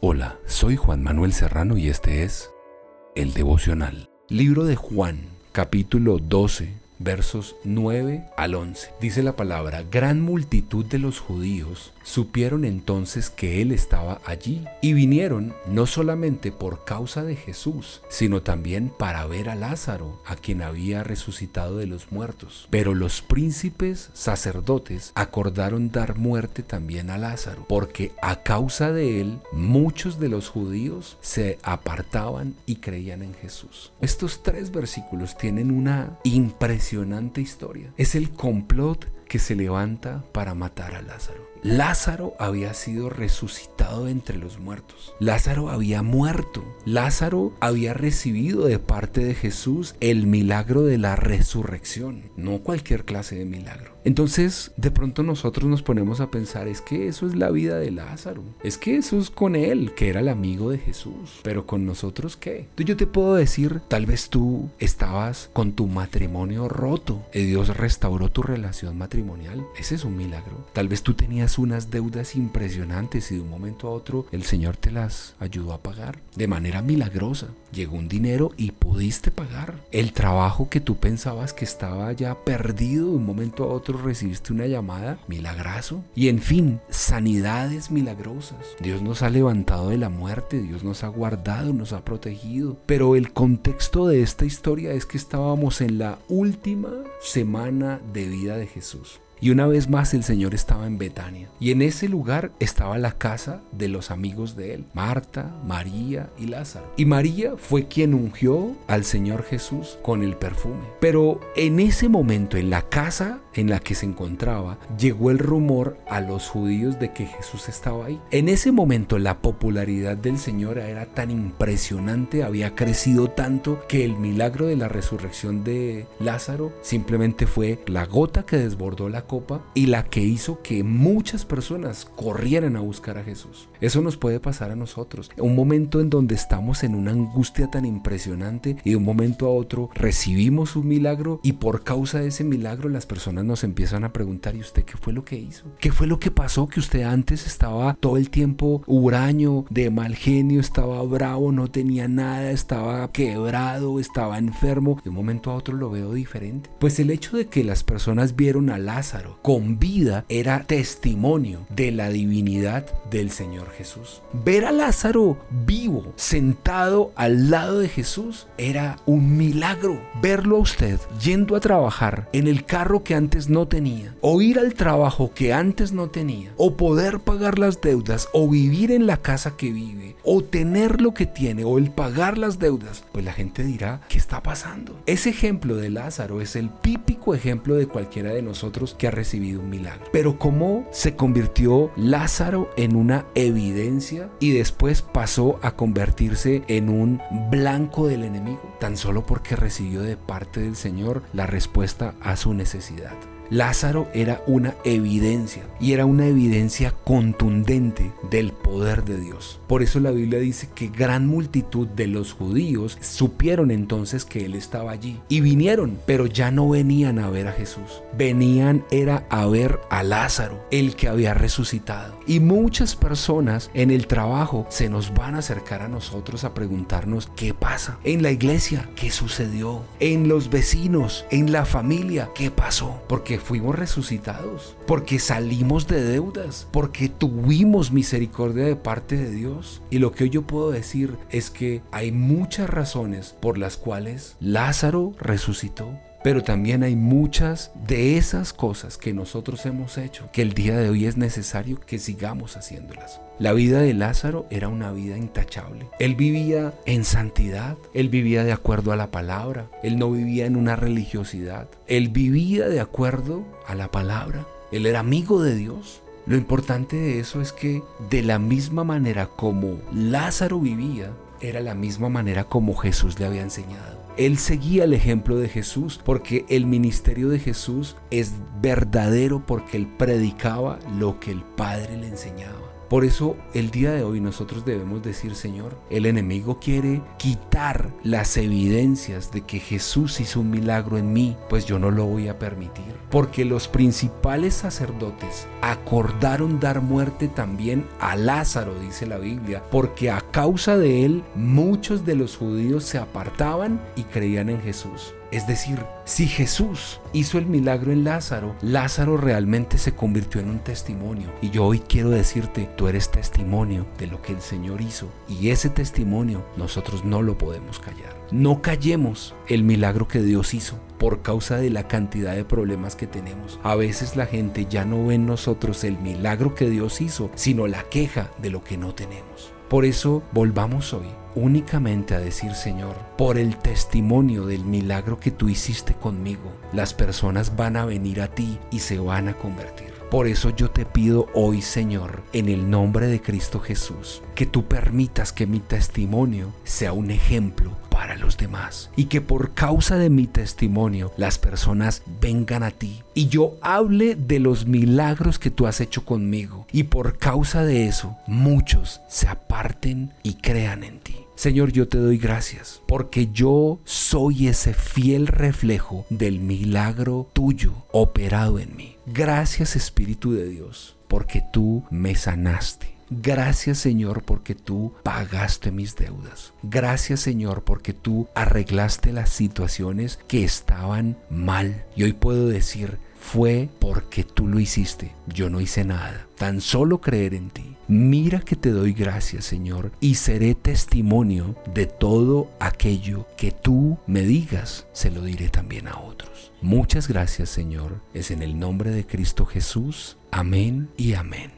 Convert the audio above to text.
Hola, soy Juan Manuel Serrano y este es El Devocional. Libro de Juan, capítulo 12, versos 9 al 11. Dice la palabra, gran multitud de los judíos supieron entonces que Él estaba allí y vinieron no solamente por causa de Jesús, sino también para ver a Lázaro, a quien había resucitado de los muertos. Pero los príncipes sacerdotes acordaron dar muerte también a Lázaro, porque a causa de él muchos de los judíos se apartaban y creían en Jesús. Estos tres versículos tienen una historia. Es el complot que se levanta para matar a Lázaro. Lázaro había sido resucitado entre los muertos. Lázaro había muerto. Lázaro había recibido de parte de Jesús el milagro de la resurrección, no cualquier clase de milagro. Entonces, de pronto nosotros nos ponemos a pensar, es que eso es la vida de Lázaro, es que eso es con él, que era el amigo de Jesús, pero con nosotros qué? Yo te puedo decir, tal vez tú estabas con tu matrimonio roto y Dios restauró tu relación matrimonial, ese es un milagro. Tal vez tú tenías unas deudas impresionantes y de un momento a otro el Señor te las ayudó a pagar de manera milagrosa. Llegó un dinero y pudiste pagar. El trabajo que tú pensabas que estaba ya perdido de un momento a otro recibiste una llamada, milagroso. Y en fin, sanidades milagrosas. Dios nos ha levantado de la muerte, Dios nos ha guardado, nos ha protegido. Pero el contexto de esta historia es que estábamos en la última semana de vida de Jesús. Y una vez más el Señor estaba en Betania. Y en ese lugar estaba la casa de los amigos de él, Marta, María y Lázaro. Y María fue quien ungió al Señor Jesús con el perfume. Pero en ese momento, en la casa en la que se encontraba, llegó el rumor a los judíos de que Jesús estaba ahí. En ese momento la popularidad del Señor era tan impresionante, había crecido tanto que el milagro de la resurrección de Lázaro simplemente fue la gota que desbordó la copa y la que hizo que muchas personas corrieran a buscar a Jesús. Eso nos puede pasar a nosotros. Un momento en donde estamos en una angustia tan impresionante y de un momento a otro recibimos un milagro y por causa de ese milagro las personas nos empiezan a preguntar ¿y usted qué fue lo que hizo? ¿Qué fue lo que pasó? Que usted antes estaba todo el tiempo huraño, de mal genio, estaba bravo, no tenía nada, estaba quebrado, estaba enfermo. De un momento a otro lo veo diferente. Pues el hecho de que las personas vieron a Lázaro con vida era testimonio de la divinidad del Señor Jesús. Ver a Lázaro vivo, sentado al lado de Jesús, era un milagro. Verlo a usted yendo a trabajar en el carro que antes no tenía, o ir al trabajo que antes no tenía, o poder pagar las deudas, o vivir en la casa que vive, o tener lo que tiene, o el pagar las deudas, pues la gente dirá, ¿qué está pasando? Ese ejemplo de Lázaro es el típico ejemplo de cualquiera de nosotros que ha recibido un milagro. Pero ¿cómo se convirtió Lázaro en una evidencia y después pasó a convertirse en un blanco del enemigo? Tan solo porque recibió de parte del Señor la respuesta a su necesidad. that. Lázaro era una evidencia y era una evidencia contundente del poder de Dios. Por eso la Biblia dice que gran multitud de los judíos supieron entonces que Él estaba allí y vinieron, pero ya no venían a ver a Jesús. Venían era a ver a Lázaro, el que había resucitado. Y muchas personas en el trabajo se nos van a acercar a nosotros a preguntarnos qué pasa. En la iglesia, ¿qué sucedió? En los vecinos, en la familia, ¿qué pasó? Fuimos resucitados, porque salimos de deudas, porque tuvimos misericordia de parte de Dios. Y lo que hoy yo puedo decir es que hay muchas razones por las cuales Lázaro resucitó. Pero también hay muchas de esas cosas que nosotros hemos hecho que el día de hoy es necesario que sigamos haciéndolas. La vida de Lázaro era una vida intachable. Él vivía en santidad, él vivía de acuerdo a la palabra, él no vivía en una religiosidad, él vivía de acuerdo a la palabra, él era amigo de Dios. Lo importante de eso es que de la misma manera como Lázaro vivía, era la misma manera como Jesús le había enseñado. Él seguía el ejemplo de Jesús porque el ministerio de Jesús es verdadero porque él predicaba lo que el Padre le enseñaba. Por eso el día de hoy nosotros debemos decir, Señor, el enemigo quiere quitar las evidencias de que Jesús hizo un milagro en mí, pues yo no lo voy a permitir. Porque los principales sacerdotes acordaron dar muerte también a Lázaro, dice la Biblia, porque a causa de él muchos de los judíos se apartaban y creían en Jesús. Es decir, si Jesús hizo el milagro en Lázaro, Lázaro realmente se convirtió en un testimonio. Y yo hoy quiero decirte, tú eres testimonio de lo que el Señor hizo. Y ese testimonio nosotros no lo podemos callar. No callemos el milagro que Dios hizo por causa de la cantidad de problemas que tenemos. A veces la gente ya no ve en nosotros el milagro que Dios hizo, sino la queja de lo que no tenemos. Por eso volvamos hoy únicamente a decir, Señor, por el testimonio del milagro que tú hiciste conmigo, las personas van a venir a ti y se van a convertir. Por eso yo te pido hoy, Señor, en el nombre de Cristo Jesús, que tú permitas que mi testimonio sea un ejemplo para los demás y que por causa de mi testimonio las personas vengan a ti y yo hable de los milagros que tú has hecho conmigo y por causa de eso muchos se aparten y crean en ti. Señor, yo te doy gracias porque yo soy ese fiel reflejo del milagro tuyo operado en mí. Gracias Espíritu de Dios porque tú me sanaste. Gracias Señor porque tú pagaste mis deudas. Gracias Señor porque tú arreglaste las situaciones que estaban mal. Y hoy puedo decir, fue porque tú lo hiciste. Yo no hice nada. Tan solo creer en ti. Mira que te doy gracias, Señor, y seré testimonio de todo aquello que tú me digas, se lo diré también a otros. Muchas gracias, Señor. Es en el nombre de Cristo Jesús. Amén y amén.